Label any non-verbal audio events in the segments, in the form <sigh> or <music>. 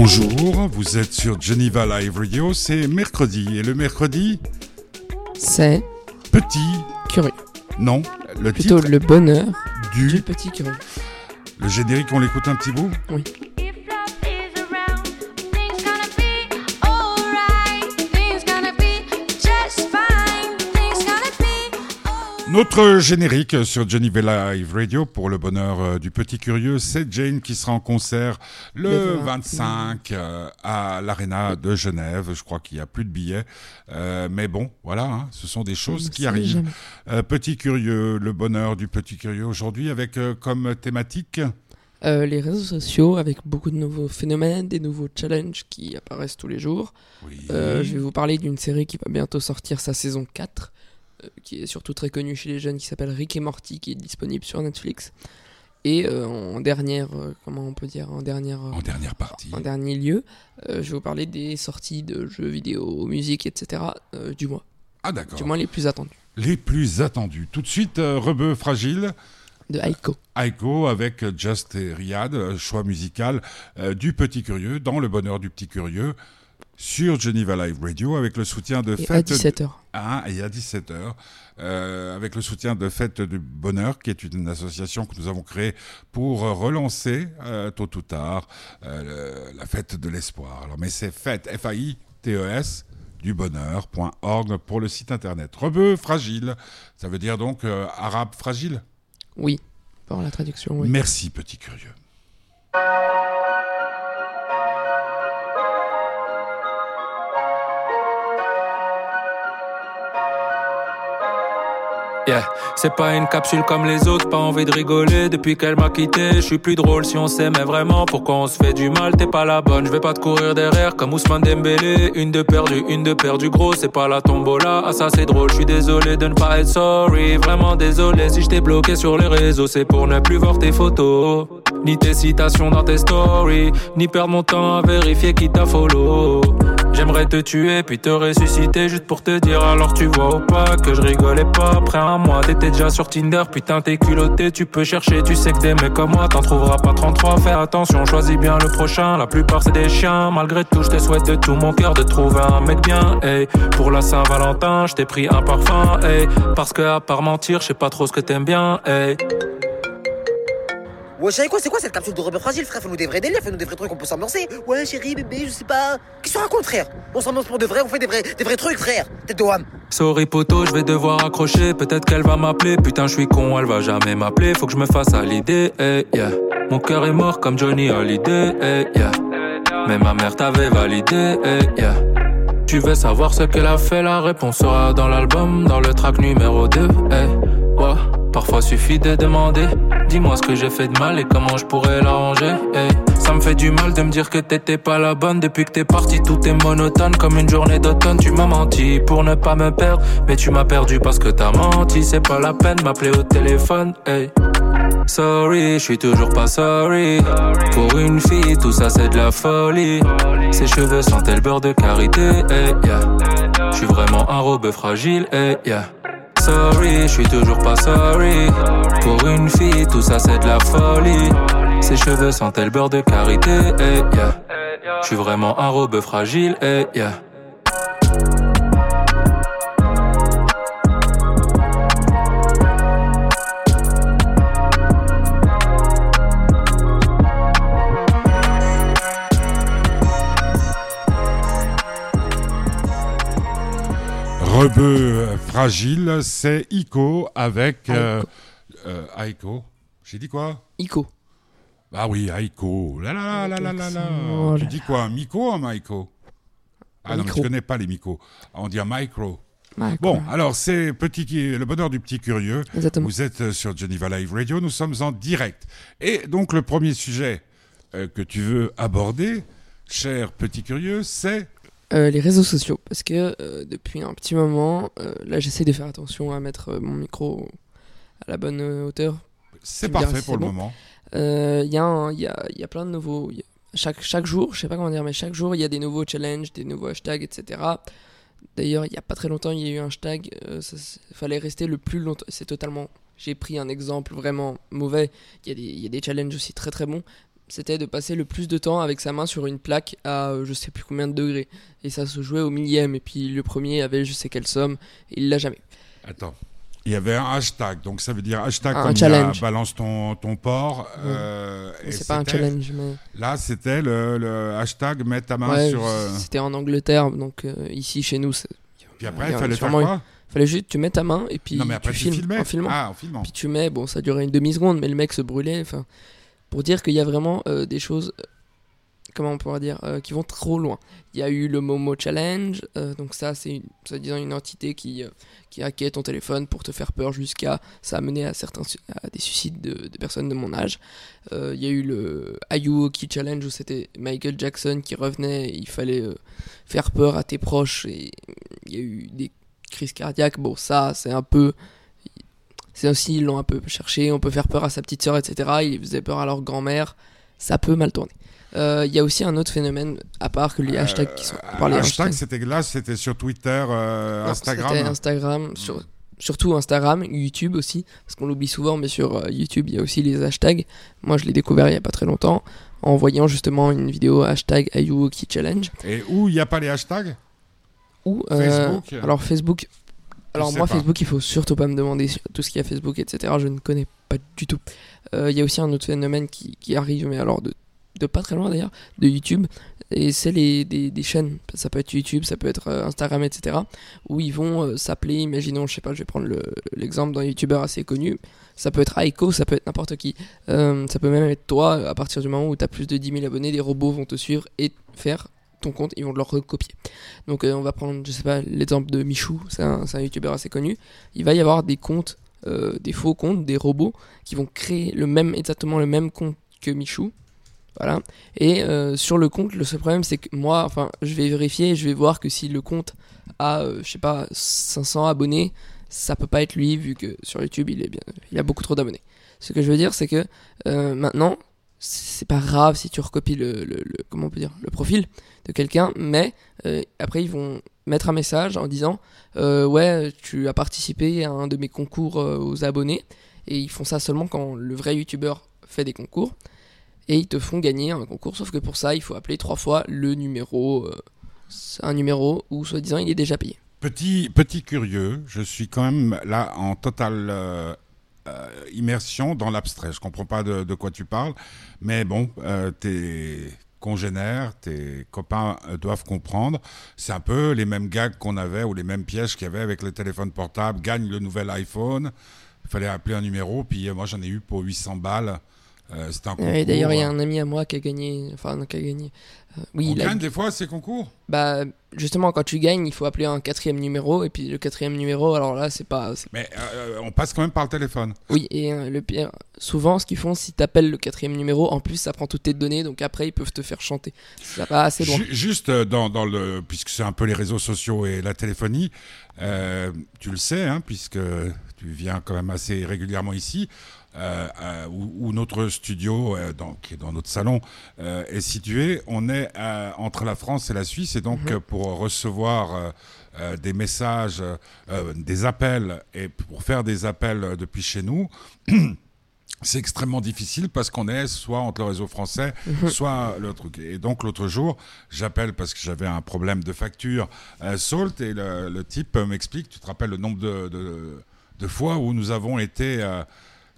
Bonjour, vous êtes sur Geneva Live Radio, c'est mercredi. Et le mercredi C'est Petit. curieux. Non, le Plutôt titre le bonheur du. du petit curieux. Le générique, on l'écoute un petit bout? Oui. Notre générique sur Geneva Live Radio pour le bonheur euh, du petit curieux, c'est Jane qui sera en concert le Le 25 euh, à l'Arena de Genève. Je crois qu'il n'y a plus de billets. Euh, mais bon, voilà, hein, ce sont des choses On qui arrivent. Euh, petit curieux, le bonheur du petit curieux aujourd'hui avec euh, comme thématique? Euh, les réseaux sociaux avec beaucoup de nouveaux phénomènes, des nouveaux challenges qui apparaissent tous les jours. oui. Euh, je vais vous parler d'une série qui va bientôt sortir sa saison 4, euh, qui est surtout très connue chez les jeunes, qui s'appelle Rick et Morty, qui est disponible sur Netflix. Et euh, en dernière, euh, comment on peut dire, en dernière, euh, en dernière partie. en dernier lieu, euh, je vais vous parler des sorties de jeux vidéo, musique, etc. euh, du mois, Ah d'accord. du moins les plus attendus. Les plus attendus. Tout de suite, euh, Rebeu Fragile, De Aiko. Aiko avec euh, Just et Riyad, euh, choix musical euh, du petit curieux, dans le bonheur du petit curieux, sur Geneva Live Radio, avec le soutien de Et à Fête... 17h. Ah, et à 17h, euh, avec le soutien de Fête du Bonheur, qui est une association que nous avons créée pour relancer, euh, tôt ou tard, euh, le- la fête de l'espoir. Alors, mais c'est fête, F-A-I-T-E-S, du bonheur.org pour le site internet. Rebeu fragile, ça veut dire donc arabe fragile? Oui, par la traduction, oui. Merci, petit curieux. C'est pas une capsule comme les autres, pas envie de rigoler depuis qu'elle m'a quitté. Je suis plus drôle si on s'aimait vraiment. Pourquoi on se fait du mal, t'es pas la bonne. Je vais pas te courir derrière comme Ousmane Dembélé. Une de perdue, une de perdue, gros, c'est pas la tombola. Ah, ça c'est drôle, je suis désolé de ne pas être sorry. Vraiment désolé si je t'ai bloqué sur les réseaux. C'est pour ne plus voir tes photos, ni tes citations dans tes stories, ni perdre mon temps à vérifier qui t'a follow. J'aimerais te tuer puis te ressusciter juste pour te dire alors tu vois ou pas que je rigolais pas après un mois t'étais déjà sur Tinder putain t'es culotté tu peux chercher tu sais que des mecs comme moi t'en trouveras pas 33 fais attention choisis bien le prochain la plupart c'est des chiens malgré tout je te souhaite de tout mon cœur de trouver un mec bien pour la Saint-Valentin je t'ai pris un parfum hey. parce que à part mentir je sais pas trop ce que t'aimes bien hey. Ouais, chérie, quoi, c'est quoi cette capsule de rebeu fragile, frère? Fais-nous des vrais délires, fais-nous des vrais trucs, on peut s'ambiancer. Ouais, chérie, bébé, je sais pas. Qu'est-ce que tu racontes, frère? On s'ambiance pour de vrai, on fait des vrais, des vrais trucs, frère. Tête de. Sorry poto, je vais devoir accrocher. Peut-être qu'elle va m'appeler. Putain, je suis con, elle va jamais m'appeler. Faut que je me fasse à l'idée. eh, yeah. Mon cœur est mort comme Johnny Hallyday. eh, yeah. Mais ma mère t'avait validé. eh, yeah. Tu veux savoir ce qu'elle a fait? La réponse sera dans l'album, dans le track numéro 2. eh, ouais. Parfois suffit de demander. Dis-moi ce que j'ai fait de mal et comment je pourrais l'arranger. Ça me fait du mal de me dire que t'étais pas la bonne depuis que t'es parti. Tout est monotone comme une journée d'automne. Tu m'as menti pour ne pas me perdre, mais tu m'as perdu parce que t'as menti. C'est pas la peine m'appeler au téléphone. Sorry, je suis toujours pas sorry. Pour une fille, tout ça c'est de la folie. Ses cheveux sentent le beurre de karité. hey. Je suis vraiment un robe fragile. Je suis toujours pas sorry. Pour une fille, tout ça c'est de la folie. Ses cheveux sentent le beurre de karité. hey, yeah. Je suis vraiment un robe fragile. hey, yeah. Rebeu fragile, c'est Ico avec... euh, euh, Aiko. J'ai dit quoi? Ico. Ah oui, Aiko. La la la la la la. Oh là Tu dis quoi, un Miko ou un Maiko Ah non, mais je connais pas les Miko. On dit un micro. Bon, alors c'est petit le bonheur du petit curieux. Exactement. Vous êtes euh, sur Geneva Live Radio, nous sommes en direct. Et donc le premier sujet euh, que tu veux aborder, cher petit curieux, c'est Euh, les réseaux sociaux, parce que euh, depuis un petit moment, euh, là j'essaie de faire attention à mettre mon micro à la bonne hauteur. c'est parfait si pour le bon. moment. Il y, il y, a, il y a plein de nouveaux. il a- chaque, chaque jour, je sais pas comment dire, mais chaque jour il y a des nouveaux challenges, des nouveaux hashtags, etc. D'ailleurs, il y a pas très longtemps, il y a eu un hashtag, c'est- fallait rester le plus longtemps. C'est totalement. J'ai pris un exemple vraiment mauvais. Il y, il y a des challenges aussi très très bons. C'était de passer le plus de temps avec sa main sur une plaque à euh, je sais plus combien de degrés. Et ça se jouait au millième. Et puis le premier avait je sais quelle somme. Et il l'a jamais. Attends. Il y avait un hashtag, donc ça veut dire hashtag Un comme il y a challenge. balance ton, ton port. euh, C'est pas un challenge. Mais... Là, c'était le, le hashtag mets ta main Ouais, sur. euh, C'était en Angleterre. Donc euh, ici, chez nous, Puis après, il fallait faire quoi fallait juste tu mets ta main et puis Non, mais après, tu tu filmes filmais. en filmant. Ah, en filmant. Puis tu mets, bon, ça durait une demi-seconde, mais le mec se brûlait. Enfin, pour dire qu'il y a vraiment euh, des choses, euh, comment on pourrait dire, euh, qui vont trop loin. Il y a eu le Momo Challenge, donc ça, c'est une, soi-disant une entité qui, qui hackait ton téléphone pour te faire peur jusqu'à. Ça a mené à, certains, à des suicides de, personnes de mon âge. Il y a eu le Ayuwoki Challenge où c'était Michael Jackson qui revenait il fallait faire peur à tes proches et il y a eu des crises cardiaques. Bon, ça, c'est un peu. C'est aussi, ils l'ont un peu cherché. On peut faire peur à sa petite sœur, etc. Ils faisaient peur à leur grand-mère. Ça peut mal tourner. Euh, Il y a aussi un autre phénomène, à part que les hashtags qui sont. part les hashtag, hashtags. c'était là, c'était sur Twitter, euh, Non, Instagram. C'était Instagram, sur- surtout Instagram, YouTube aussi, parce qu'on l'oublie souvent, mais sur euh, YouTube, il y a aussi les hashtags. Moi, je l'ai découvert il y a pas très longtemps, en voyant justement une vidéo hashtag Ayuwoki Challenge. Et où il n'y a pas les hashtags? Euh, Facebook. alors Facebook. Alors moi, pas. Facebook, il faut surtout pas me demander tout ce qu'il y a Facebook, etc. Je ne connais pas du tout. Euh, Il y a aussi un autre phénomène qui, qui arrive, mais alors de, de pas très loin d'ailleurs, de YouTube. Et c'est les des, des chaînes. Ça peut être YouTube, ça peut être euh, Instagram, etc. Où ils vont euh, s'appeler, imaginons, je sais pas, je vais prendre le- l'exemple d'un YouTuber assez connu. Ça peut être Aiko, ça peut être n'importe qui. Euh, ça peut même être toi, à partir du moment où tu as plus de 10 000 abonnés, des robots vont te suivre et faire ton compte, ils vont te le recopier. Donc euh, on va prendre, je sais pas, l'exemple de Michou, c'est un, un youtubeur assez connu. Il va y avoir des comptes, euh, des faux comptes, des robots qui vont créer le même, exactement le même compte que Michou. Voilà. Et euh, sur le compte, le seul problème c'est que moi, enfin, je vais vérifier je vais voir que si le compte a, je sais pas, 500 abonnés, ça peut pas être lui vu que sur YouTube il est bien, il a beaucoup trop d'abonnés. Ce que je veux dire c'est que maintenant, c'est pas grave si tu recopies le, le- profil de quelqu'un, mais euh, après ils vont mettre un message en disant euh, ouais tu as participé à un de mes concours euh, aux abonnés et ils font ça seulement quand le vrai youtubeur fait des concours et ils te font gagner un concours sauf que pour ça il faut appeler trois fois le numéro un numéro où soi-disant il est déjà payé. Petit, petit curieux, je suis quand même là en euh, immersion dans l'abstrait. Je comprends pas de, quoi tu parles, mais bon, euh, tes congénères, tes copains euh, doivent comprendre. C'est un peu les mêmes gags qu'on avait ou les mêmes pièges qu'il y avait avec le téléphone portable. Gagne le nouvel iPhone. Il fallait appeler un numéro, puis euh, moi j'en ai eu pour 800 balles. Euh, C'était un d'ailleurs il y a un ami à moi qui a gagné enfin qui a gagné euh, oui On il a gagne des fois ces concours? Bah justement quand tu gagnes il faut appeler un quatrième numéro et puis le quatrième numéro alors là c'est pas c'est Mais euh, on passe quand même par le téléphone. Oui, et le pire, souvent, ce qu'ils font, si t'appelles le quatrième numéro, en plus, ça prend toutes tes données, donc après, ils peuvent te faire chanter. Ça va assez loin. Ju- Juste dans, dans le, puisque c'est un peu les réseaux sociaux et la téléphonie, tu le sais, hein, puisque tu viens quand même assez régulièrement ici, euh, euh, où, où notre studio, euh, dans, qui est dans notre salon, est situé. On est entre la France et la Suisse, et donc euh, pour recevoir des messages, des appels, et pour faire des appels depuis chez nous. <clears throat> C'est extrêmement difficile parce qu'on est soit entre le réseau français, soit le truc. Et donc l'autre jour, j'appelle parce que j'avais un problème de facture euh, Salt et le, le type m'explique, tu te rappelles le nombre de, de, de fois où nous avons été euh,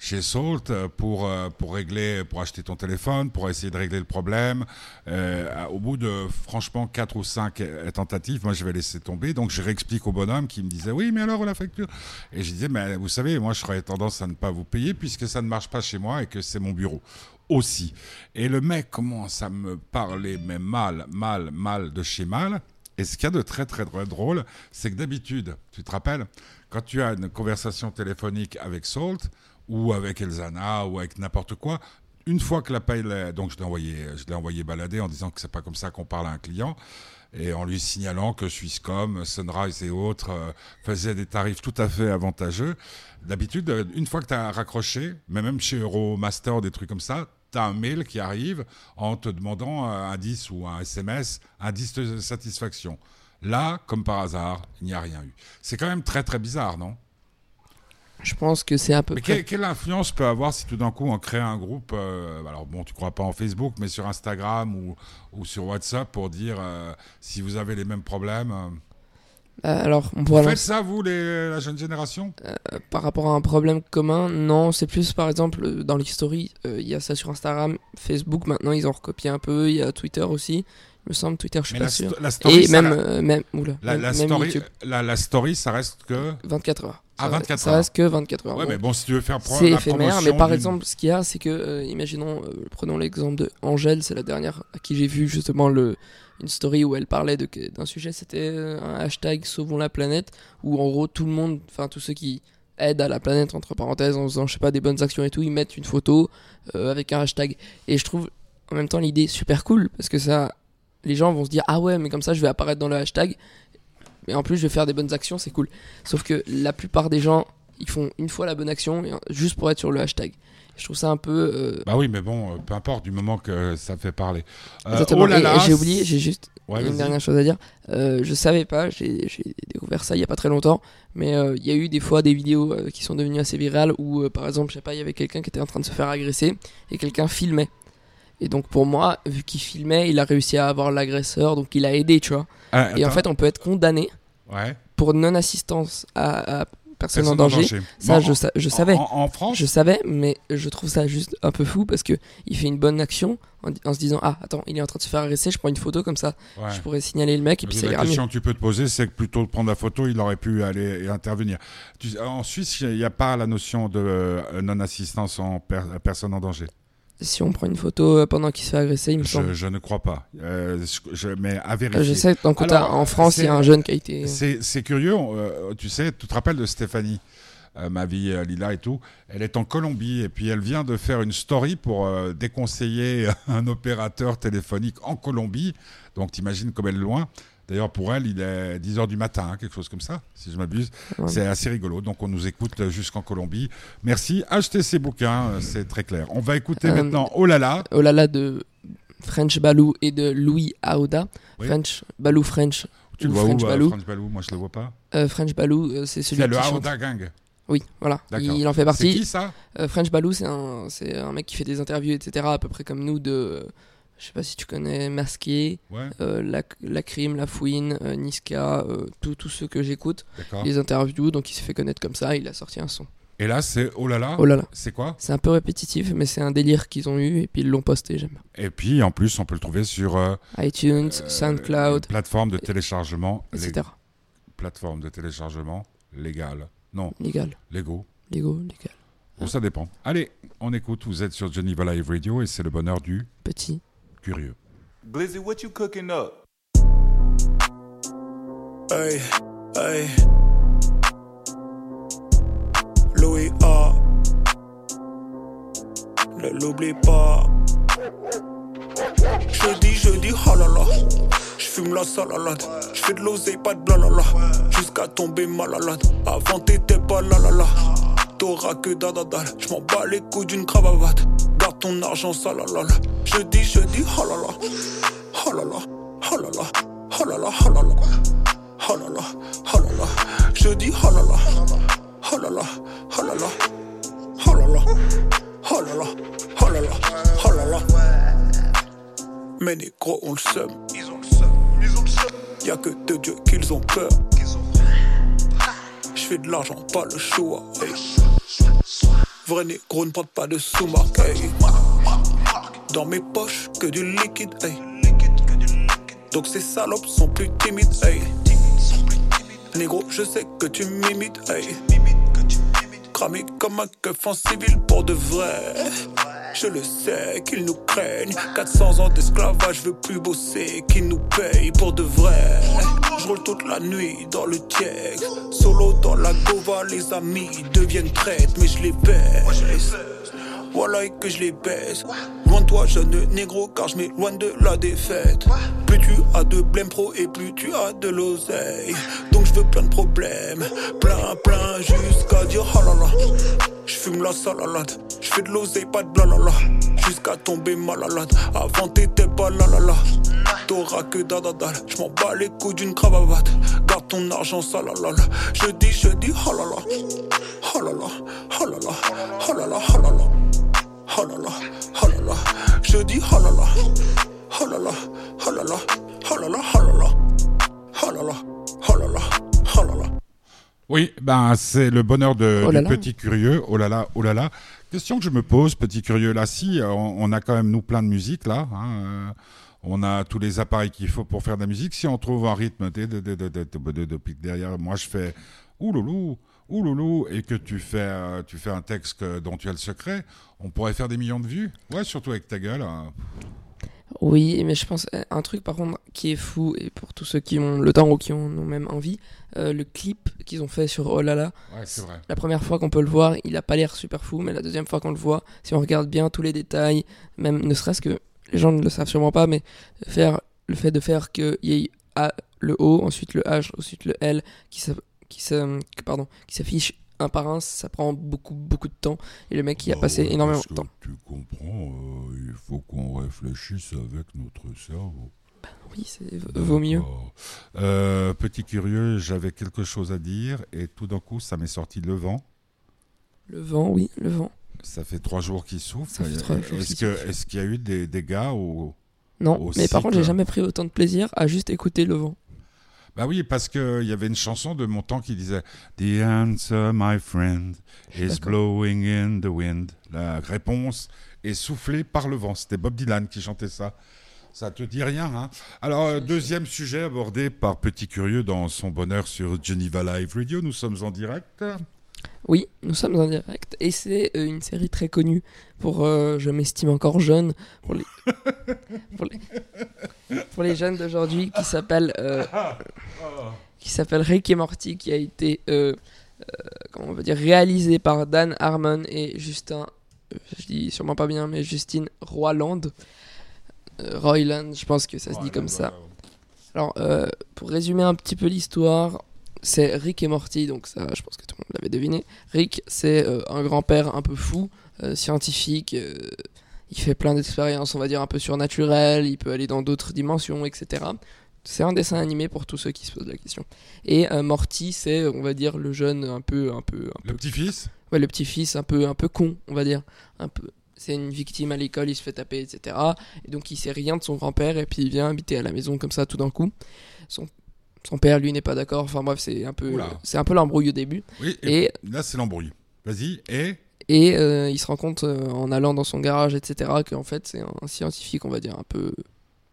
chez Salt euh, pour, euh, pour régler, pour acheter ton téléphone, pour essayer de régler le problème. Euh, au bout de franchement quatre ou cinq euh, tentatives, moi je vais laisser tomber. Donc je réexplique au bonhomme qui me disait oui, mais alors la facture? Et je disais, mais vous savez, moi je j'aurais tendance à ne pas vous payer puisque ça ne marche pas chez moi et que c'est mon bureau aussi. Et le mec commence à me parler, mais mal, mal, mal de chez mal. Et ce qu'il y a de très, très, très drôle, c'est que d'habitude, tu te rappelles, quand tu as une conversation téléphonique avec Salt, ou avec Elzana, ou avec n'importe quoi, une fois que l'appel. Donc je l'ai envoyé, je l'ai envoyé balader en disant que c'est pas comme ça qu'on parle à un client, et en lui signalant que Swisscom, Sunrise et autres euh, faisaient des tarifs tout à fait avantageux. D'habitude, euh, une fois que tu as raccroché, mais même chez Euromaster, des trucs comme ça, tu as un mail qui arrive en te demandant euh, un 10 ou un SMS, un 10 de satisfaction. Là, comme par hasard, il n'y a rien eu. C'est quand même très très bizarre, non? Je pense que c'est à peu Mais près. quelle, influence peut avoir si tout d'un coup on crée un groupe, euh, alors bon, tu crois pas en Facebook, mais sur Instagram ou, ou sur WhatsApp pour dire euh, si vous avez les mêmes problèmes. euh. Euh, alors, on Vous faites ça, vous, les, la jeune génération? Par rapport à un problème commun, non, c'est plus par exemple dans l'history, euh, il y a ça sur Instagram, Facebook maintenant ils ont recopié un peu, il y a Twitter aussi, me semble Twitter, je suis Mais pas la, sûr. la story, Et ça, même, la, euh, même, oula, la- même, la même story, la, story, ça reste que. 24 heures. Ah, Ça- 24 Ça heures. reste que 24 heures. Ouais, Bon, mais bon, si tu veux faire pro- c'est éphémère, mais par exemple, ce qu'il y a, c'est que, euh, imaginons, euh, prenons l'exemple de Angèle, c'est la dernière à qui j'ai vu justement le, une story où elle parlait d'un sujet, c'était un hashtag Sauvons la planète, où en gros tout le monde, enfin tous ceux qui aident à la planète, entre parenthèses, en faisant, je sais pas, des bonnes actions et tout, ils mettent une photo euh, avec un hashtag. Et je trouve en même temps l'idée super cool, parce que ça, les gens vont se dire, ah ouais, mais comme ça je vais apparaître dans le hashtag, mais en plus je vais faire des bonnes actions, c'est cool. Sauf que la plupart des gens, ils font une fois la bonne action et- juste pour être sur le hashtag. Je trouve ça un peu. euh, Bah oui, mais bon, euh, peu importe, du moment que ça fait parler. Euh, oh j'ai oublié, j'ai juste Ouais, une dernière chose à dire. Euh, je savais pas, j'ai découvert ça il y a pas très longtemps, mais euh, il y a eu des fois des vidéos euh, qui sont devenues assez virales où, euh, par exemple, je sais pas, il y avait quelqu'un qui était en train de se faire agresser et quelqu'un filmait. Et donc pour moi, vu qu'il filmait, il a réussi à avoir l'agresseur, donc il a aidé, tu vois. Ah, Et en fait, on peut être condamné ouais. pour non-assistance à, à personne, en danger. Ça, Bon, je, en- sa- je savais. En, France, Je savais, mais je trouve ça juste un peu fou parce que il fait une bonne action en, se disant ah attends il est en train de se faire agresser, je prends une photo comme ça, ouais. je pourrais signaler le mec et puis la mieux. question que tu peux te poser, c'est que plutôt de prendre la photo, il aurait pu aller intervenir. En Suisse, il n'y a pas la notion de euh, non-assistance en per- personne en danger. Si on prend une photo euh, pendant qu'il se fait agresser, il me semble. Je, je ne crois pas. Euh, je- je- mais à Euh, vérifier. Je sais donc Alors, en France il y a un jeune qui a été. C'est c'est curieux, on, euh, tu sais, tu te rappelles de Stéphanie, euh, ma vie euh, Lila et tout. Elle est en Colombie et puis elle vient de faire une story pour euh, déconseiller <laughs> un opérateur téléphonique en Colombie. Donc t'imagines comme elle est loin. D'ailleurs, pour elle, il est 10h du matin, hein, quelque chose comme ça, si je m'abuse. C'est assez rigolo. Donc, on nous écoute euh, jusqu'en Colombie. Merci. Achetez ces bouquins, euh, c'est très clair. On va écouter Euh, maintenant Oh là là. Oh là là de French Balou et de Louis Aouda. Oui. French Balou French. Tu le vois French où, Balou. French Balou? Moi, je le vois pas. Euh, French Balou, c'est celui C'est le qui. Aouda Gang. Oui, voilà. Il en fait C'est partie. qui ça? Euh, French Balou, c'est un, c'est un mec qui fait des interviews, etc. à peu près comme nous de. Je sais pas si tu connais Masqué, Ouais, euh, la, la Crime, La Fouine, euh, Niska, euh, tous ceux que j'écoute, les interviews. Donc il s'est fait connaître comme ça, il a sorti un son. Et là, c'est Oh là là. Oh là là. C'est quoi? C'est un peu répétitif, mais c'est un délire qu'ils ont eu et puis ils l'ont posté, j'aime. Et puis, en plus, on peut le trouver sur euh, iTunes, SoundCloud, plateforme de téléchargement, lég- etc. plateforme de téléchargement légale. Non, Légal, légaux. légaux, légal. Bon, ça dépend. Allez, on écoute. Vous êtes sur Geneva Live Radio et c'est le bonheur du Petit. Curieux. Blizzy, what you cooking up? Hey, hey. Louis A. Ne l'oublie pas. Jeudi, jeudi, oh là là. J'fume la salalade. J'fais de l'oseille, pas de blalala. Jusqu'à tomber malade. Avant t'étais pas là là là. T'auras que dadadal. J'm'en bats les couilles d'une cravate. Ton argent, salalala. Jeudi, jeudi, oh là là. Oh là là, oh là là, oh là là, oh là là. Oh là là, oh là là, je dis oh là là, oh là là, oh là là, oh là là, oh là là, oh là là, oh là là. Mais négros ont le seum, ils ont le seum, ils ont le seum. Y'a que de Dieu qu'ils ont peur. Je fais de l'argent, pas le choix. hey. Vrai négro ne porte pas de sous-marque. Dans mes poches, que du liquide. Donc ces salopes sont plus timides. Négro, je sais que tu m'imites, hey. Cramé comme un keuf en civil pour de vrai. Je le sais qu'ils nous craignent. 400 ans d'esclavage, je veux plus bosser. Qu'ils nous payent pour de vrai. Je roule toute la nuit dans le tièque. Solo dans la gova, les amis deviennent traîtres, mais je les baisse. Voilà que je les baisse. Loin de toi, jeune négro, car je m'éloigne de la défaite. Tu as de blême pro et plus tu as de l'oseille. Donc je veux plein de problèmes, plein, plein, jusqu'à dire oh là. Je fume la salalade, je fais de l'oseille, pas de blalala. Jusqu'à tomber malade, avant t'étais pas là là là. T'auras que dadadal, je m'en bats les couilles d'une cravate. Garde ton argent, salalala. Je dis, je dis, oh. Oh là là, oh là oh là là. Je dis, oh là. Oh là là, oh là là, oh là là, oh là là. Oh là là, oh là là, oh là là. Oui, ben c'est le bonheur de, Oh là du là. petit curieux. Oh là là, oh là là. Question que je me pose, petit curieux. Là, si, euh, on, on a quand même nous plein de musique là. hein, euh, on a tous les appareils qu'il faut pour faire de la musique. Si on trouve un rythme de, de, de, de, de, de- de- de- pique derrière, moi je fais ouloulou, ouloulou, et que tu fais, euh, tu fais un texte que- dont tu as le secret, on pourrait faire des millions de vues. Ouais, surtout avec ta gueule. hein. Oui, mais je pense euh, un truc par contre qui est fou et pour tous ceux qui ont le temps ou qui en ont même envie, euh, le clip qu'ils ont fait sur Oh là là, Ouais, c'est vrai. la première fois qu'on peut le voir, il a pas l'air super fou, mais la deuxième fois qu'on le voit, si on regarde bien tous les détails, même ne serait-ce que les gens ne le savent sûrement pas, mais faire le fait de faire qu'il y ait A, le O, ensuite le H, ensuite le L, qui s'affiche un par un, ça prend beaucoup beaucoup de temps et le mec y a Bah passé ouais, énormément de temps. Tu comprends, euh, il faut qu'on réfléchisse avec notre cerveau. Oui, c'est vaut mieux. Euh, petit curieux, j'avais quelque chose à dire et tout d'un coup, ça m'est sorti le vent. Le vent, oui, le vent. Ça fait trois jours qu'il souffle. Est-ce qu'il qu'il y a eu des dégâts ou Non, Au mais par contre, j'ai jamais pris autant de plaisir à juste écouter le vent. Bah oui, parce qu'il y avait une chanson de mon temps qui disait The answer, my friend, is blowing in the wind. La réponse est soufflée par le vent. C'était Bob Dylan qui chantait ça. Ça te dit rien, hein? Alors, euh, deuxième sujet abordé par Petit Curieux dans son bonheur sur Geneva Live Radio. Nous sommes en direct. Oui, nous sommes en direct et c'est euh, une série très connue pour, euh, je m'estime encore jeune, pour les, <laughs> pour les, pour les jeunes d'aujourd'hui qui s'appelle euh, qui s'appelle Rick et Morty, qui a été euh, euh, comment on va dire réalisé par Dan Harmon et Justin, je dis sûrement pas bien, mais Justine Roiland, Roiland, je pense que ça se dit comme ça. Alors, pour résumer un petit peu l'histoire, c'est Rick et Morty, donc ça, je pense que tout le monde l'avait deviné. Rick, c'est euh, un grand-père un peu fou, euh, scientifique. euh, il fait plein d'expériences, on va dire un peu surnaturelles. Il peut aller dans d'autres dimensions, etc. C'est un dessin animé pour tous ceux qui se posent la question. Et Morty, c'est, on va dire, le jeune un peu, un peu, un Le peu petit-fils? Ouais, le petit-fils un peu, un peu con, on va dire. Un peu. C'est une victime à l'école, il se fait taper, etc. Et donc il sait rien de son grand-père et puis il vient habiter à la maison comme ça tout d'un coup. Son, son père, lui, n'est pas d'accord. Enfin bref, c'est un peu, c'est un peu l'embrouille au début. Oui, et, Et, là, c'est l'embrouille. Vas-y, et et euh, il se rend compte euh, en allant dans son garage, etc. qu'en fait c'est un scientifique, on va dire un peu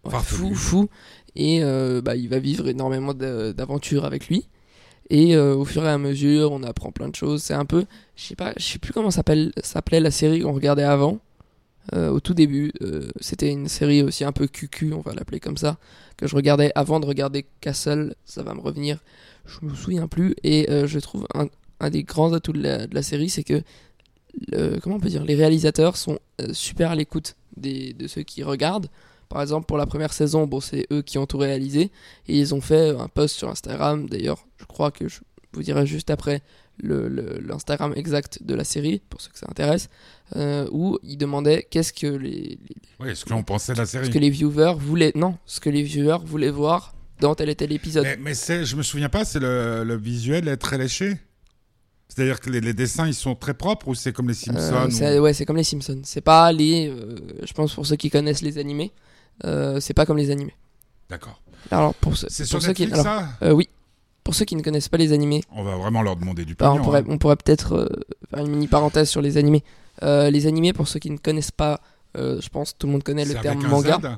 ouais, fou, fou. Et euh, bah, il va vivre énormément d'a- d'aventures avec lui. Et au fur et à mesure, on apprend plein de choses. C'est un peu, je sais pas, je sais plus comment s'appelle, s'appelait la série qu'on regardait avant. Euh, au tout début, euh, c'était une série aussi un peu cucu, on va l'appeler comme ça, que je regardais avant de regarder Castle. Ça va me revenir, je me souviens plus. Et euh, je trouve un, des grands atouts de la, série, c'est que comment on peut dire, les réalisateurs sont super à l'écoute de ceux qui regardent. Par exemple, pour la première saison, bon, c'est eux qui ont tout réalisé et ils ont fait un post sur Instagram. D'ailleurs, je crois que je vous dirai juste après le- le- l'Instagram exact de la série pour ceux que ça intéresse, euh, où ils demandaient qu'est-ce que les, les- oui, ce que l'on pensait de la série. ce que les viewers voulaient, non, ce que les viewers voulaient voir dans tel et tel épisode. Mais, mais je me souviens pas, c'est le, le visuel est très léché. C'est-à-dire que les, les dessins, ils sont très propres ou c'est comme les Simpsons Euh, ou- c'est- Ouais, c'est comme les Simpsons. C'est pas les. euh, je pense pour ceux qui connaissent les animés, euh, c'est pas comme les animés. D'accord. Alors pour C'est pour sur ceux qui, Netflix, alors, ça? euh, oui, pour ceux qui ne connaissent pas les animés, On va vraiment leur demander du bah, pognon. on pourrait, hein. on pourrait peut-être euh, faire une mini parenthèse sur les animés. Euh, les animés, pour ceux qui ne connaissent pas, euh, je pense tout le monde connaît le terme avec un manga. Z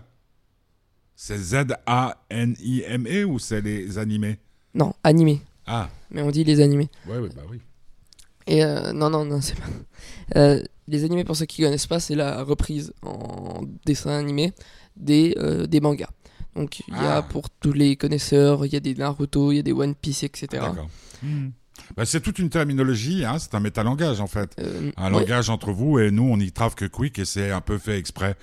C'est Z-A-N-I-M-E ou c'est les animés Non, animé. Ah, Mais on dit les animés. ouais, ouais, bah oui. Et non, non, non, c'est pas. <laughs> Les animés, pour ceux qui connaissent pas, c'est la reprise en dessin animé des, des mangas. Donc il y a Ah. pour tous les connaisseurs, il y a des Naruto, il y a des One Piece, etc. D'accord. Hmm. Bah, c'est toute une terminologie, hein, c'est un métalangage en fait. Euh, Un ouais, langage entre vous et nous, on y trave que quick et c'est un peu fait exprès.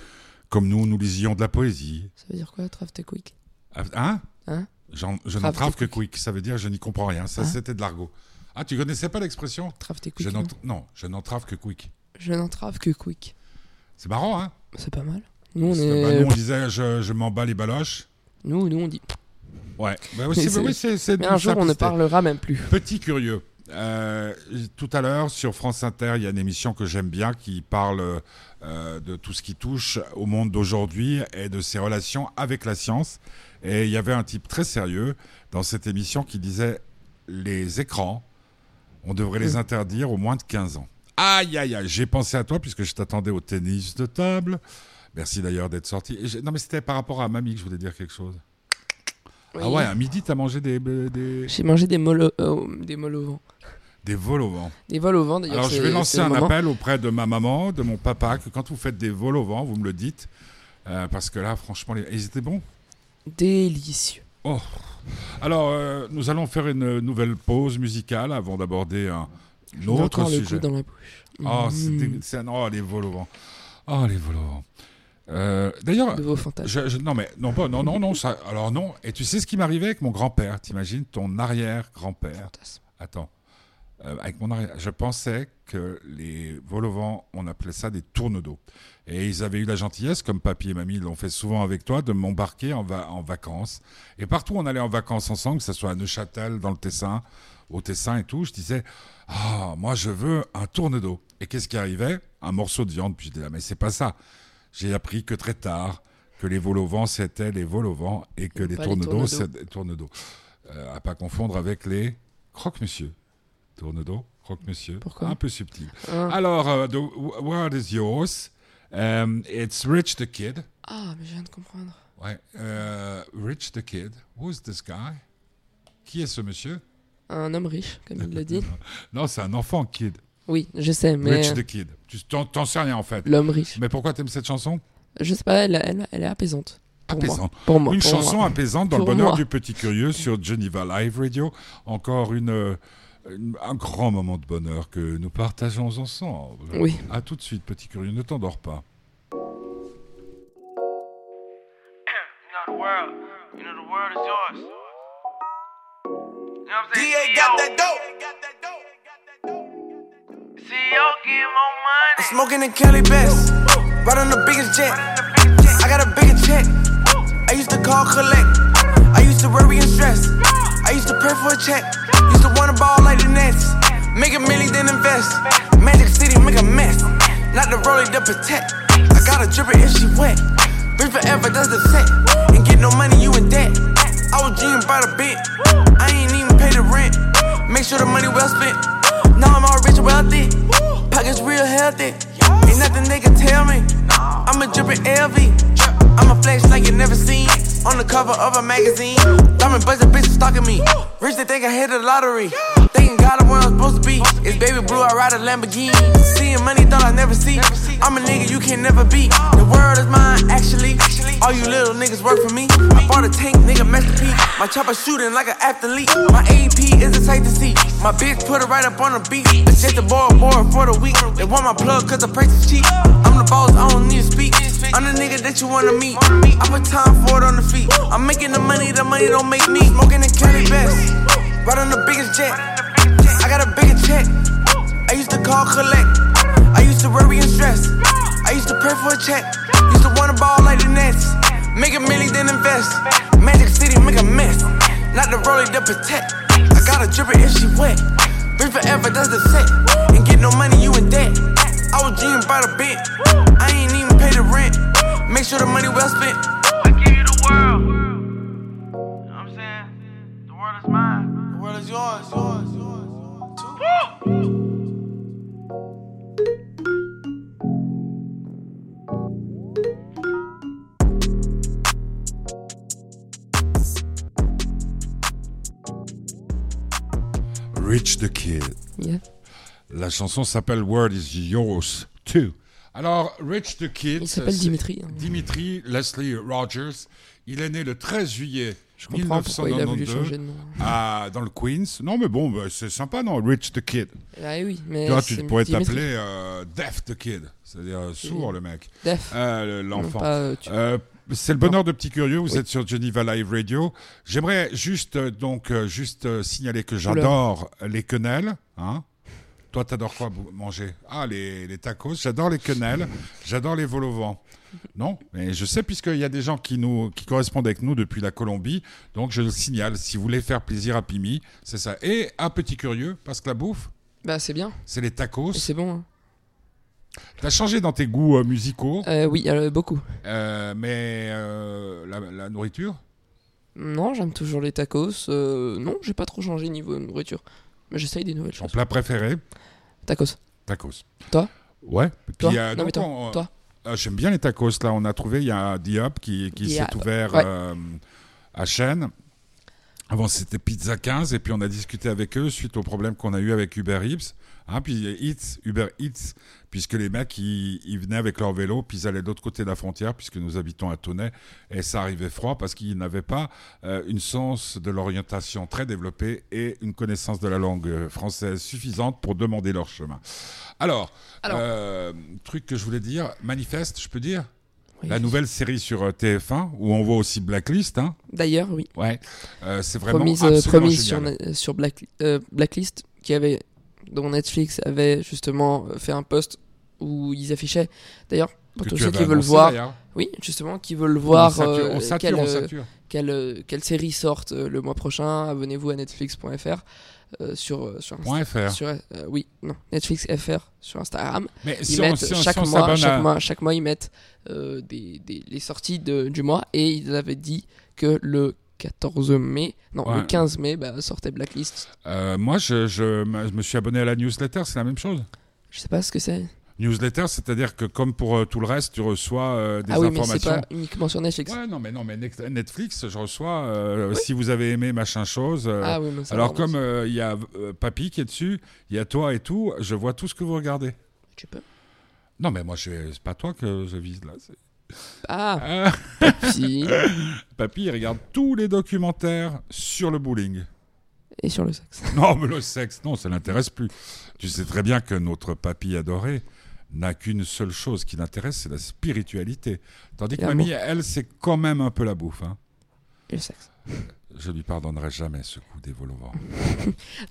Comme nous, nous lisions de la poésie. Ça veut dire quoi, Draft Quick? Ah, Hein? Hein? Je Trave n'entrave tes que quick. Ça veut dire je n'y comprends rien. Ça, Hein? c'était de l'argot. Ah, tu connaissais pas l'expression? Trave Je quick. non Non, je n'entrave que quick. Je n'entrave que quick. C'est marrant, hein? C'est pas mal. Nous, on Parce que, est. bah, nous, on disait je, je m'en bats les baloches. Nous, nous, on dit. Ouais. Bah, bah oui, c'est, Mais un jour, on ne parlera même plus. Petit curieux. Euh, tout à l'heure, sur France Inter, il y a une émission que j'aime bien qui parle euh, de tout ce qui touche au monde d'aujourd'hui et de ses relations avec la science. Et il y avait un type très sérieux dans cette émission qui disait les écrans, on devrait les Mm. interdire aux moins de 15 ans. Aïe, aïe, aïe, j'ai pensé à toi puisque je t'attendais au tennis de table. Merci d'ailleurs d'être sorti. Et non, mais c'était par rapport à mamie que je voulais dire quelque chose. Ah ouais, à midi, t'as mangé des, des, J'ai mangé des moles, euh, des au vent. des vols au vent. Des vols au vent, d'ailleurs. Alors je vais lancer le un moment. appel auprès de ma maman, de mon papa, que quand vous faites des vols au vent, vous me le dites. Euh, parce que là, franchement, les- ils étaient bons. Délicieux. Alors, euh, nous allons faire une nouvelle pause musicale avant d'aborder un autre encore le sujet. dans la bouche. Oh, c'est oh, les vols au vent. Oh, les vols au vent. Euh, D'ailleurs, De vos fantasmes. je- je- non, mais non, pas- non, non, non, ça, alors non. Et tu sais ce qui m'arrivait avec mon grand-père? T'imagines ton arrière-grand-père? Attends. Euh, avec mon arrière, je pensais que les vent, on appelait ça des tournes d'eau. Et ils avaient eu la gentillesse, comme papy et mamie l'ont fait souvent avec toi, de m'embarquer en, va- en vacances. Et partout on allait en vacances ensemble, que ce soit à Neuchâtel, dans le Tessin, au Tessin et tout, je disais, ah, moi je veux un tourne d'eau. Et qu'est-ce qui arrivait? Un morceau de viande. Puis je disais, ah, mais c'est pas ça. J'ai appris que très tard que les vols au vent, c'était les vols au vent et que Et les les c'est des tournes d'eau. Euh, à pas confondre avec les croque-monsieur. Tourne d'eau, croque-monsieur. Pourquoi Un peu subtil. Hein Alors, euh, the word is yours. Um, it's Rich the Kid. Ah, mais je viens de comprendre. Ouais. euh, Rich the Kid. Who's this guy? Qui est ce monsieur? Un homme riche, comme il le dit. <laughs> Non, c'est un enfant, Kid. Oui, je sais, mais Rich the Kid. Tu t'en, t'en sais rien en fait. l'homme riche. Mais pourquoi t'aimes cette chanson? Je sais pas, elle, elle, elle est apaisante. Pour moi. Apaisante. Pour moi. Une pour chanson moi. apaisante dans le bonheur moi. du petit curieux sur Geneva Live Radio. Encore une, euh, une- un grand moment de bonheur que nous partageons ensemble. Oui. À tout de suite, petit curieux. Ne t'endors pas. DA got that dope. Money. Smoking in Cali Best. On the biggest jet. I got a bigger check. I used to call collect. I used to worry and stress. I used to pray for a check. Used to want a ball like the Nets. Make a million, then invest. Magic City, make a mess. Not the rolling to protect. I got a dripper if she wet. Been forever, that's the set. And get no money, you in debt. I was dreaming about a bit. I ain't even pay the rent. Make sure the money well spent. Now I'm all rich and wealthy. Pockets real healthy. Ain't nothing they can tell me. I'm a drippin' LV. I'm a flex like you never seen. On the cover of a magazine. Diamond buzzing bitches stalking me. Rich, they think I hit the lottery. God I'm where I'm supposed to be. It's baby blue, I ride a Lamborghini. Seeing money, thought I never see. I'm a nigga you can never be. The world is mine, actually. All you little niggas work for me. I bought a tank, nigga, masterpiece. My chopper shooting like an athlete. My AP is a sight to see. My bitch put it right up on the beat. It's just a boy, boy for the week. They want my plug cause the price is cheap. I'm the boss, I don't need to speak. I'm the nigga that you wanna meet. I put time for it on the feet. I'm making the money, the money don't make me. Smoking the Cali Best. On the biggest jet. I got a bigger check. I used to call collect. I used to worry and stress. I used to pray for a check. Used to want a ball like the Nets. Make a million, then invest. Magic City, make a mess. Not the rolling to protect. I got a dripper if she wet. Been forever, that's the set. And get no money, you in debt. I was dreaming about a bit. I ain't even pay the rent. Make sure the money well spent. Kid. Yeah. La chanson s'appelle Word is Yours Too. Alors, Rich the Kid. Il s'appelle Dimitri. hein. Dimitri Leslie Rogers. Il est né le 13 juillet Je comprends pourquoi il a voulu 1992 changer de nom. à- dans le Queens. Non, mais bon, bah, c'est sympa, non Rich the Kid? Ah oui, mais. Tu vois, tu pourrais t'appeler euh, Deaf the Kid. C'est-à-dire sourd, le mec. Def. Euh, L'enfant. euh, Euh, c'est le bonheur de petits curieux. Vous êtes sur Geneva Live Radio. J'aimerais juste euh, donc euh, juste euh, signaler que j'adore les quenelles. Hein Toi, t'adores quoi manger? Ah, les, les tacos. J'adore les quenelles. J'adore les vols au vent. Non, mais je sais puisqu'il y a des gens qui nous qui correspondent avec nous depuis la Colombie, donc je le signale. Si vous voulez faire plaisir à Pimi, c'est ça. Et à petit curieux, parce que la bouffe, Bah, c'est bien. c'est les tacos. C'est bon. hein. T'as changé dans tes goûts euh, musicaux, Euh, oui, euh, beaucoup. mais la, la nourriture? Non, j'aime toujours les tacos. non, j'ai pas trop changé niveau nourriture. Mais j'essaye des nouvelles Ton choses. plat préféré? Tacos. Tacos. Toi? Ouais. Toi? puis, Non, mais toi, on- toi? J'aime bien les tacos. Là, on a trouvé, il y a Diop qui, qui s'est ouvert ouais. à Chêne. Avant, c'était Pizza 15, et puis on a discuté avec eux suite au problème qu'on a eu avec Uber Eats. Hein, puis Eats, Uber Eats, puisque les mecs, ils, ils venaient avec leur vélo, puis ils allaient de l'autre côté de la frontière, puisque nous habitons à Tonnet, et ça arrivait froid parce qu'ils n'avaient pas euh, une sens de l'orientation très développée et une connaissance de la langue euh, française suffisante pour demander leur chemin. Alors, Alors. euh, truc que je voulais dire, Manifeste, je peux dire? Oui. La nouvelle série sur euh, TF1, où on voit aussi Blacklist, hein D'ailleurs, oui. Ouais, Euh, c'est vraiment Promise, euh, absolument promise sur, génial. Sur Black, euh, Blacklist, qui avait, dont Netflix avait justement fait un post où ils affichaient. D'ailleurs, pour tous ceux qui veulent voir, oui, justement, qui veulent voir on sature, euh, on sature, quelle, quelle, quelle série sortent euh, le mois prochain, abonnez-vous à netflix.fr sur euh, sur, Insta- Point .fr. sur, euh, oui, non, Netflix FR sur Instagram. Mais Ils si on, mettent si chaque, on mois, chaque à- mois, chaque mois, ils mettent euh, des, des- les sorties de, du mois et ils avaient dit que le 14 mai, non, Ouais. le 15 mai, bah, sortait Blacklist. Euh, moi, je, je je me suis abonné à la newsletter, c'est la même chose. Je sais pas ce que c'est. Newsletter, c'est-à-dire que comme pour euh, tout le reste, tu reçois euh, des Ah oui, mais c'est informations. pas uniquement sur Netflix. Ouais, non, mais non, mais Netflix, je reçois. euh, Si vous avez aimé machin chose. euh, Ah oui, mais ça alors comme il y a Papy qui est dessus, il y a toi et tout, je vois tout ce que vous regardez. tu peux. Non, mais moi, c'est pas toi que je vise là. Ah. <laughs> Papy, il regarde tous les documentaires sur le bowling. Et sur le sexe. Non, mais le sexe, non, ça l'intéresse plus. Tu sais très bien que notre papy adoré n'a qu'une seule chose qui l'intéresse, c'est la spiritualité. Tandis que mamie, elle, c'est quand même un peu la bouffe. hein. Et le sexe. Je lui pardonnerai jamais ce coup des vol au vent.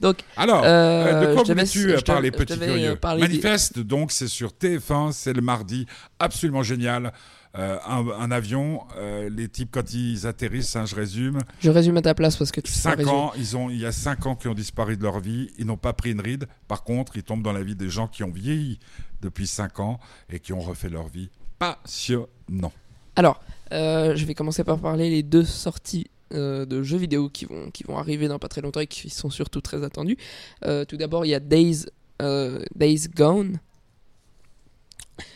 Donc, Alors, Euh, euh, de quoi voulais-tu euh, parler, petit curieux? Manifeste, donc, c'est sur TF1, c'est le mardi, absolument génial. Euh, un, un avion, euh, les types, quand ils atterrissent, hein, je résume, je résume à ta place parce que tu sais 5 résumer. ans, ils ont, il y a 5 ans qui ont disparu de leur vie, ils n'ont pas pris une ride. Par contre, ils tombent dans la vie des gens qui ont vieilli depuis 5 ans et qui ont refait leur vie. Passionnant. Alors, euh, je vais commencer par parler les deux sorties euh, de jeux vidéo qui vont, qui vont arriver dans pas très longtemps et qui sont surtout très attendues. Euh, tout d'abord, il y a Days, Days Gone.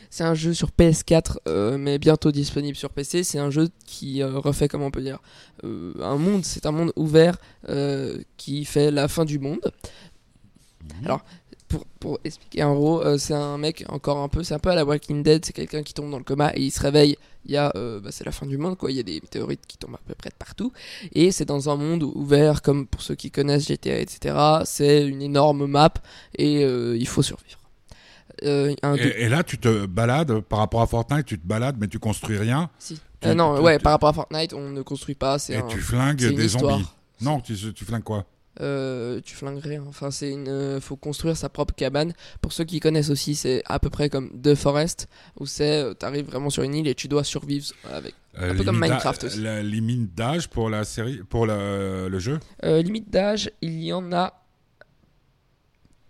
C'est un jeu sur PS4, euh, mais bientôt disponible sur PC. C'est un jeu qui euh, refait, comment on peut dire, euh, un monde. C'est un monde ouvert euh, qui fait la fin du monde. Alors, pour, pour expliquer en gros, euh, c'est un mec encore un peu, c'est un peu à la Walking Dead, c'est quelqu'un qui tombe dans le coma et il se réveille. Il y a, euh, bah, c'est la fin du monde quoi. Il y a des météorites qui tombent à peu près de partout et c'est dans un monde ouvert comme pour ceux qui connaissent GTA etc. C'est une énorme map et euh, il faut survivre. Euh, un Et, et là, tu te balades par rapport à Fortnite, tu te balades, mais tu construis rien. si. tu- Euh, non, tu- ouais, tu- par rapport à Fortnite, on ne construit pas. Et un- tu flingues une des histoire. zombies. Non, tu, tu flingues quoi? Euh, tu flingues rien. Enfin, c'est une. euh, faut construire sa propre cabane. Pour ceux qui connaissent aussi, c'est à peu près comme The Forest, où c'est, euh, t'arrives vraiment sur une île et tu dois survivre avec. Un peu comme limite Minecraft aussi. La limite d'âge pour la série, pour le, le jeu? Limite d'âge, il y en a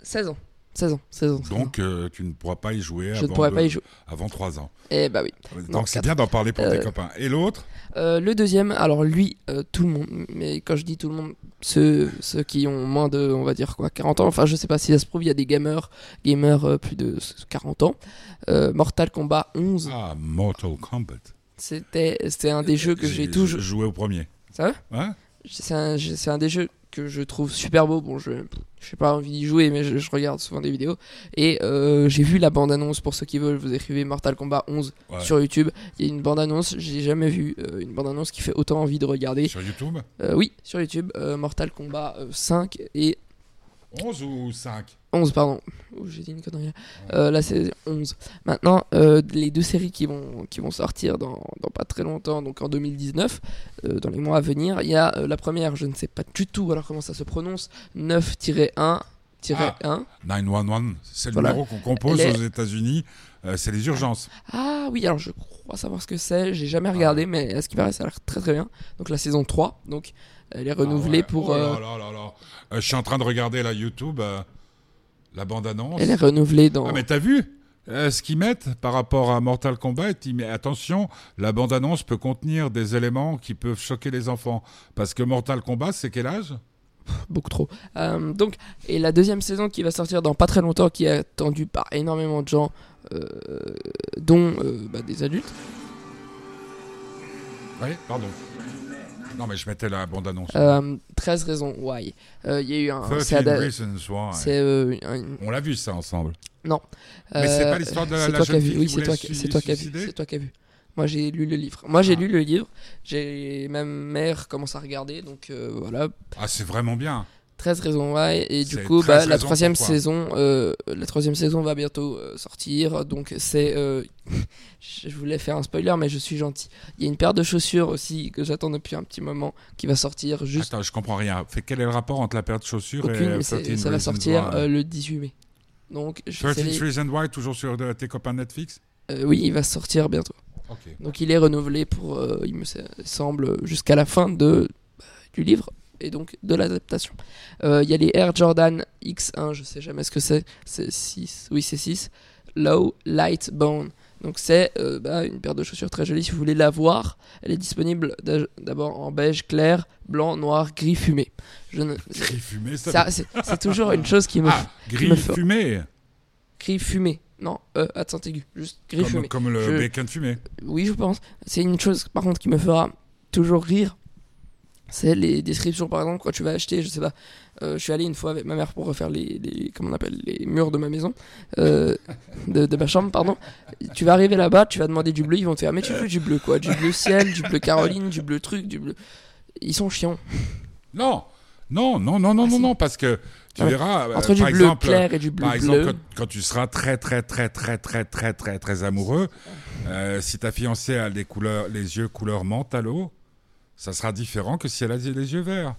16 ans. 16 ans, 16 ans. 16 ans. Donc, euh, tu ne pourras pas y jouer je ne avant, pourrais de- pas y jouer. avant 3 ans. Eh bah oui. Donc, c'est bien d'en parler pour tes Euh, copains. Et l'autre? Euh, le deuxième, alors lui, tout le monde, mais quand je dis tout le monde, ceux, ceux qui ont moins de, on va dire quoi, 40 ans, enfin je sais pas si ça se prouve, il y a des gamers, gamers plus de 40 ans. Mortal Kombat 11, Ah, Mortal Kombat. c'était un des jeux que j'ai toujours. joué au premier. Ça va? Ouais C'est un, c'est un des jeux que je trouve super beau. Bon, je n'ai pas envie d'y jouer, mais je, je regarde souvent des vidéos. Et euh, j'ai vu la bande-annonce pour ceux qui veulent. Vous écrivez Mortal Kombat 11 Ouais. sur YouTube. Il y a une bande-annonce, j'ai jamais vu euh, une bande-annonce qui fait autant envie de regarder. Sur YouTube? Euh, oui, sur YouTube, Mortal Kombat euh, 5 et 11 ou 5 11, pardon. J'ai dit une connerie. là. Euh, là, c'est 11. Maintenant, euh, les deux séries qui vont, qui vont sortir dans, dans pas très longtemps, donc en 2019, euh, dans les mois à venir, il y a euh, la première, je ne sais pas du tout alors comment ça se prononce, 9-1. 1. 911, c'est le Voilà. numéro qu'on compose est- aux États-Unis. c'est les urgences. Ah oui, alors je crois savoir ce que c'est, j'ai jamais regardé, mais à ce qui paraît, ça a l'air très très bien. Donc la saison 3, donc elle est renouvelée Ah ouais. pour. Oh là là là là. Euh, je suis en train de regarder la YouTube, euh, la bande-annonce. elle est renouvelée dans. Ah, mais t'as vu euh, ce qu'ils mettent par rapport à Mortal Kombat ils mettent- Attention, la bande-annonce peut contenir des éléments qui peuvent choquer les enfants. Parce que Mortal Kombat, c'est quel âge? <laughs> Beaucoup trop. Euh, donc, et la deuxième saison qui va sortir dans pas très longtemps, qui est attendue par énormément de gens, euh, dont bah, des adultes. Oui, pardon. Non, mais je mettais la bande-annonce. Euh, 13 raisons why. Euh, Il y a eu un. 13 C'est ada- Reasons Why. euh, un- On l'a vu ça ensemble. non. Mais c'est Euh, pas l'histoire de la- c'est la toi qui as jeune vu. fille Oui, toi, qui- as C'est toi qui as vu. Moi, j'ai lu le livre. Moi, j'ai Ah. lu le livre. J'ai ma mère commence à regarder, donc euh, voilà. Ah, c'est vraiment bien. 13 raisons why et du coup 13 bah, la troisième saison euh, la troisième saison va bientôt euh, sortir. Donc c'est euh, <laughs> je voulais faire un spoiler mais je suis gentil. Il y a une paire de chaussures aussi que j'attends depuis un petit moment qui va sortir juste Attends, je comprends rien. Fait, quel est le rapport entre la paire de chaussures aucune et mais c'est- 13 ça va sortir le 18 mai. Donc je- c'est 13 les- Reasons Why, toujours sur de- tes copains Netflix? Oui il va sortir bientôt. Donc il est renouvelé pour il me semble jusqu'à la fin de bah, du livre et donc de l'adaptation. Euh, Il y a les Air Jordan X1, je sais jamais ce que c'est, c'est 6, oui c'est 6, Low Light Bone. Donc c'est euh, bah, une paire de chaussures très jolie si vous voulez la voir. Elle est disponible d'a- d'abord en beige clair, blanc, noir, gris fumé. Je ne... Gris fumé, ça. ça, c'est toujours une chose qui me... ah, gris me fait- fumé. Gris fumé. Non, euh, accent aigu, juste gris Comme, fumé. comme le Je- bacon fumé. Oui, je pense. C'est une chose, par contre, qui me fera toujours rire. C'est les descriptions, par exemple, quand tu vas acheter, je sais pas. euh, je suis allé une fois avec ma mère pour refaire les, les comment on appelle, les murs de ma maison, euh, <laughs> de, de ma chambre, pardon. Tu vas arriver là-bas, tu vas demander du bleu, ils vont te faire, mais tu veux du bleu quoi, du bleu ciel, du bleu Caroline, du bleu truc, du bleu. Ils sont chiants. Non, non, non, non, non, Ah, non, non, parce que tu ouais. verras. euh, Entre du par bleu exemple, clair et du bleu Par exemple, bleu. quand, quand tu seras très, très, très, très, très, très, très, très amoureux, euh, si ta fiancée a les, couleurs, les yeux couleur menthe à l'eau, ça sera différent que si elle a les yeux verts.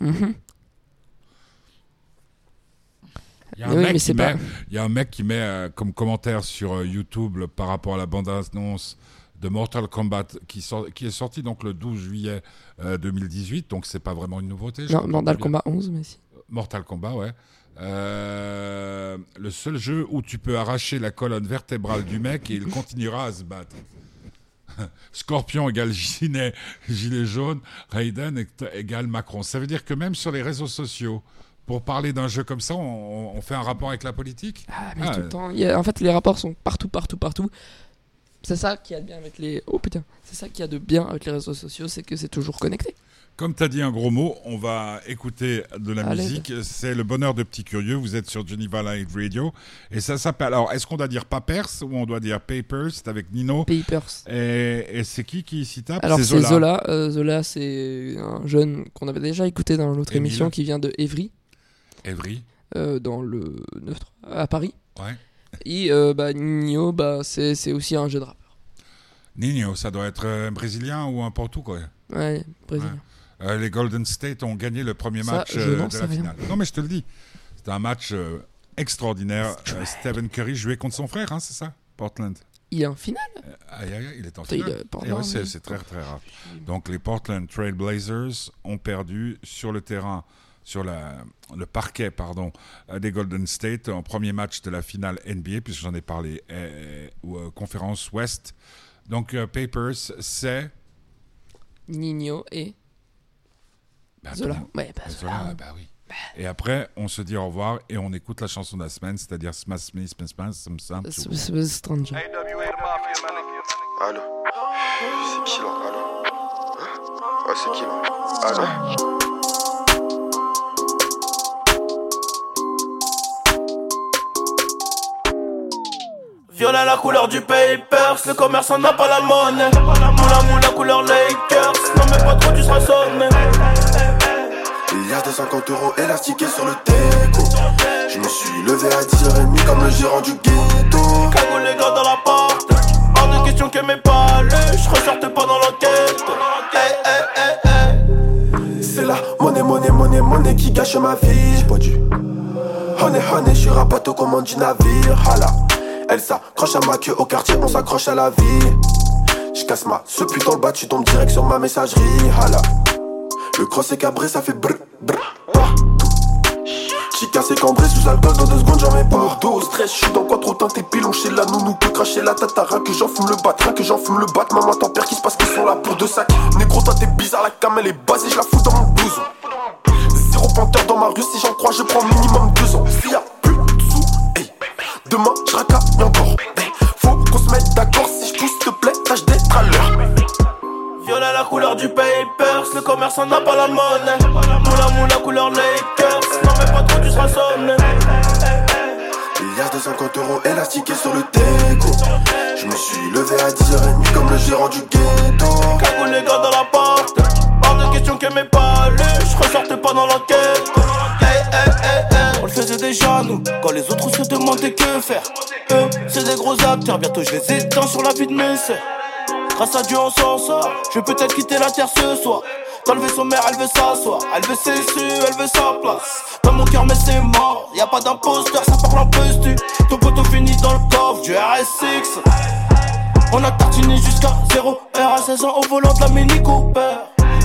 Mhm. Il y a un oui, mec qui met- pas- il y a un mec qui met euh, comme commentaire sur euh, YouTube le- par rapport à la bande-annonce de Mortal Kombat qui, sort- qui est sorti donc le 12 juillet euh, 2018, donc c'est pas vraiment une nouveauté. Non, Mortal. Kombat 11, mais si. Mortal Kombat, ouais. Euh, le seul jeu où tu peux arracher la colonne vertébrale du mec et il continuera à se battre. <laughs> Scorpion égale gilet, gilet jaune, Raiden égale Macron. Ça veut dire que même sur les réseaux sociaux, pour parler d'un jeu comme ça, on, on fait un rapport avec la politique? Ah, mais Ah, tout euh. le temps. il y a- en fait, les rapports sont partout, partout, partout. C'est ça qui a de bien avec les. Oh putain, c'est ça qui a de bien avec les réseaux sociaux, c'est que c'est toujours connecté. Comme tu as dit un gros mot, on va écouter de la Allez. musique. C'est le bonheur de petits curieux. Vous êtes sur Geneva Live Radio. Et ça s'appelle. Alors, est-ce qu'on doit dire Papers ou on doit dire Papers? C'est avec Nino. Papers. Et, et c'est qui qui s'y tape Alors c'est Zola. Zola. Euh, Zola, c'est un jeune qu'on avait déjà écouté dans l'autre Émile. émission qui vient de Évry, Evry. euh, dans le 9 à Paris. Ouais. Et euh, bah, Nino, bah, c'est c'est aussi un jeune rappeur. Nino, ça doit être un Brésilien ou un quoi. Ouais, brésilien. Euh, les Golden State ont gagné le premier Ça, match euh, de la rien. finale. Non, mais je te le dis. C'était un match euh, extraordinaire. Stephen Curry jouait contre son frère, hein, c'est ça Portland? Il Aïe, aïe, est en Putain, il finale. est ouais, en c'est mais- c'est très, très rare. Donc, les Portland Trail Blazers ont perdu sur le terrain, sur la, le parquet, pardon, des Golden State en premier match de la finale NBA, puisque j'en ai parlé, euh, conférence Ouest. Donc, euh, Papers, c'est. Nino et Bah, Zola. Ouais, bah, Zola, Zola. bah oui. Et après, on se dit au revoir et on écoute la chanson de la semaine, c'est-à-dire Smash Me, Smash Me, Smash Sam, Stranger. Allô C'est qui là Allô Hein Ouais, c'est qui là Allô Violet la couleur du papers, le commerçant n'a pas la monnaie. Moula moula couleur Lakers, non mais pas trop tu seras sonné. Milliards de 50 euros élastiqués sur le déco. Je me suis levé à 10h30 comme le gérant du ghetto. Cagoule les gars dans la porte. Hors de question que mes paluches ressortent pas dans l'enquête. Hey, hey, hey, hey. C'est la monnaie, monnaie, monnaie, monnaie qui gâche ma vie. J'ai pas dû. Honey, honey, je suis rapato aux commandes du navire. Hala. Elle s'accroche à ma queue au quartier, on s'accroche à la vie. Je casse ma ce putain le bas, tu tombes direct sur ma messagerie. Hala. Le cross est cabré, ça fait brr brr partout. J'ai cassé cambré sous alcool dans deux secondes, j'en mets pas. Dos, stress, je suis dans quoi trop teinté, pilon chez la nounou, que cracher la tatara, que j'en fume le bat, rien que j'en fume le bat. Maman, ton père qui se passe qu'ils sont là pour deux sacs. Négro, toi t'es bizarre, la cam elle est basée, je la fous dans mon blouson. Zéro panthère dans ma rue, si j'en crois, je prends minimum deux ans. S'il y a plus de sous, hey. demain je racaille encore. Faut qu'on se mette d'accord, La couleur du papers, le commerçant n'a pas la monnaie. Moula moula couleur Lakers, non mais pas trop tu seras sonné. Milliards de 50 euros élastiqués sur le déco. Je me suis levé à 10h30 comme le gérant du ghetto. Cagoule les gars dans la porte. Hors de question que mes paluches ressortent pas dans l'enquête. Hey, hey, hey, hey. On le faisait déjà nous, quand les autres se demandaient que faire. Eux, c'est des gros acteurs, bientôt je les éteins sur la vie de mes sœurs. Grâce à Dieu on s'en sort, je vais peut-être quitter la terre ce soir. Dans le vaisseau mère, elle veut s'asseoir, elle veut ses su, elle veut sa place. Dans mon cœur, mais c'est mort, y a pas d'imposteur, ça parle en postu. Ton poteau finit dans le coffre du RS6. On a tartiné jusqu'à 0 heure à 16 ans au volant de la Mini Cooper.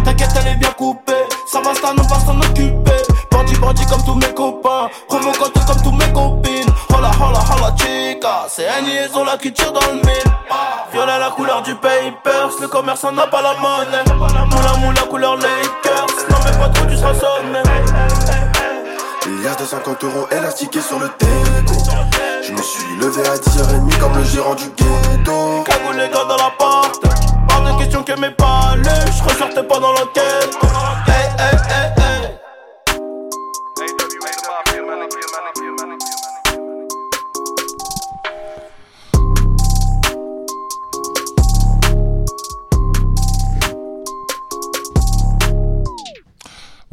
T'inquiète, elle est bien coupée. Ça va, ça, on va s'en occuper. Bandit, bandit comme tous mes copains. Provocante comme tous mes copines. Hola, hola, hola, chica. C'est un liaison là qui tire dans le mille. Violet la couleur du papers. Le commerçant n'a pas la monnaie. Moula, moula, couleur Lakers. Non, mais pas trop, tu seras sonné. De 50 euros élastiqués sur le déco. Je me suis levé à 10h30 comme le gérant du ghetto. Cagoule les gars dans la porte. Hors de question que mes paluches ressortent pas dans l'enquête. Hey, hey, hey, hey.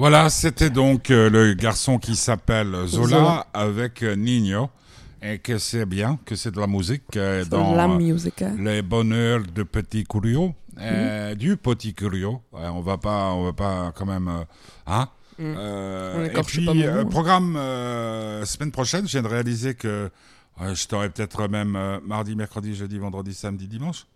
Voilà, c'était donc euh, le garçon qui s'appelle Zola, Zola. avec euh, Nino. Et que c'est bien, que c'est de la musique euh, dans la musique. hein. les bonheurs de Petit Curio, euh, du Petit Curio. On va pas, on va pas quand même, hein. Mm. Euh, On et puis mot. programme semaine prochaine, je viens de réaliser que je t'aurai peut-être même mardi, mercredi, jeudi, vendredi, samedi, dimanche.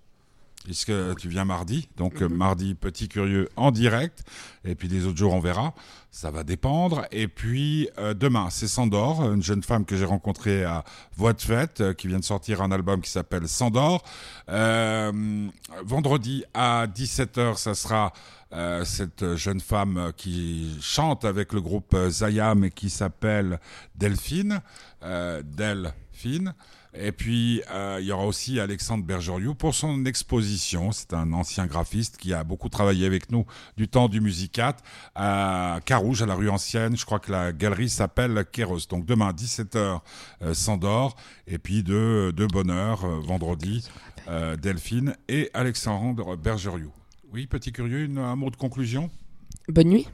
Puisque tu viens mardi, donc euh, mardi petit curieux en direct, et puis les autres jours on verra, ça va dépendre. Et puis euh, demain c'est Sandor, une jeune femme que j'ai rencontrée à Voix de Fête, euh, qui vient de sortir un album qui s'appelle Sandor. Euh, vendredi à 17h, ça sera euh, cette jeune femme qui chante avec le groupe Zayam et qui s'appelle Delphine, euh, Delphine. Et puis, euh, il y aura aussi Alexandre Bergeriou pour son exposition. C'est un ancien graphiste qui a beaucoup travaillé avec nous du temps du Musicat à Carouge, à la rue Ancienne. Je crois que la galerie s'appelle Kéros. Donc demain, 17h, euh, Sandor. Et puis de, de bonne heure, euh, vendredi, euh, Delphine et Alexandre Bergeriou. Oui, petit curieux, une- un mot de conclusion? Bonne nuit.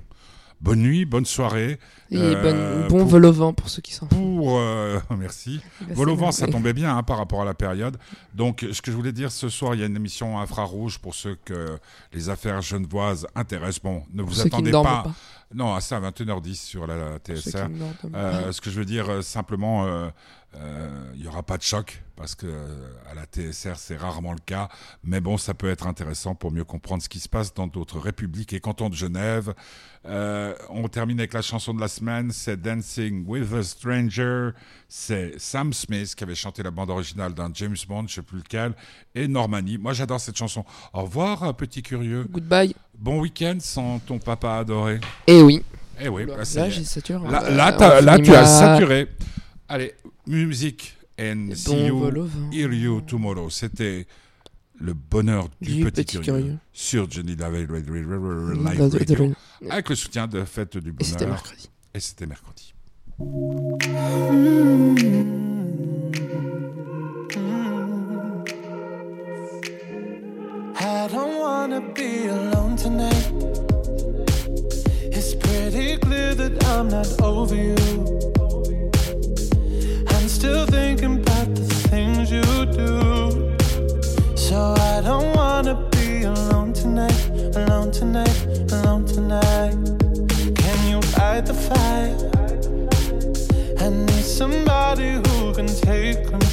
Bonne nuit, bonne soirée. Et Euh, bon pour- vol au vent pour ceux qui foutent. Pour, euh, <laughs> merci. Bah, Vol au vent, ça tombait <laughs> bien hein, par rapport à la période. Donc, ce que je voulais dire, ce soir, il y a une émission infrarouge pour ceux que les affaires genevoises intéressent. Bon, ne vous Pour attendez pas. pas. Non, à ça, à 21h10 sur la pas. Euh, ce que je veux dire, simplement, il n'y aura pas de choc parce que euh, à la TSR, c'est rarement le cas. Mais bon, ça peut être intéressant pour mieux comprendre ce qui se passe dans d'autres républiques et cantons de Genève. Euh, on termine avec la chanson de la semaine, c'est Dancing with a Stranger. C'est Sam Smith qui avait chanté la bande originale d'un James Bond, je sais plus lequel, et Normani. Moi, j'adore cette chanson. Au revoir, euh, petit curieux. Goodbye. Bon week-end sans ton papa adoré. Eh oui. Eh oui, Là, bah, là, saturé. Là, Euh, tu as saturé. Allez, Music and see bon you, volo, hein. hear you tomorrow. C'était le bonheur du, du petit, petit curieux, curieux, sur Johnny Live Radio, avec le soutien de Fête du Bonheur. Et c'était mercredi. Et c'était mercredi. Mm. I don't wanna be alone tonight. It's pretty clear that I'm not over you. still thinking about the things you do. So I don't wanna be alone tonight, alone tonight, alone tonight. Can you fight the fire? I need somebody who can take control.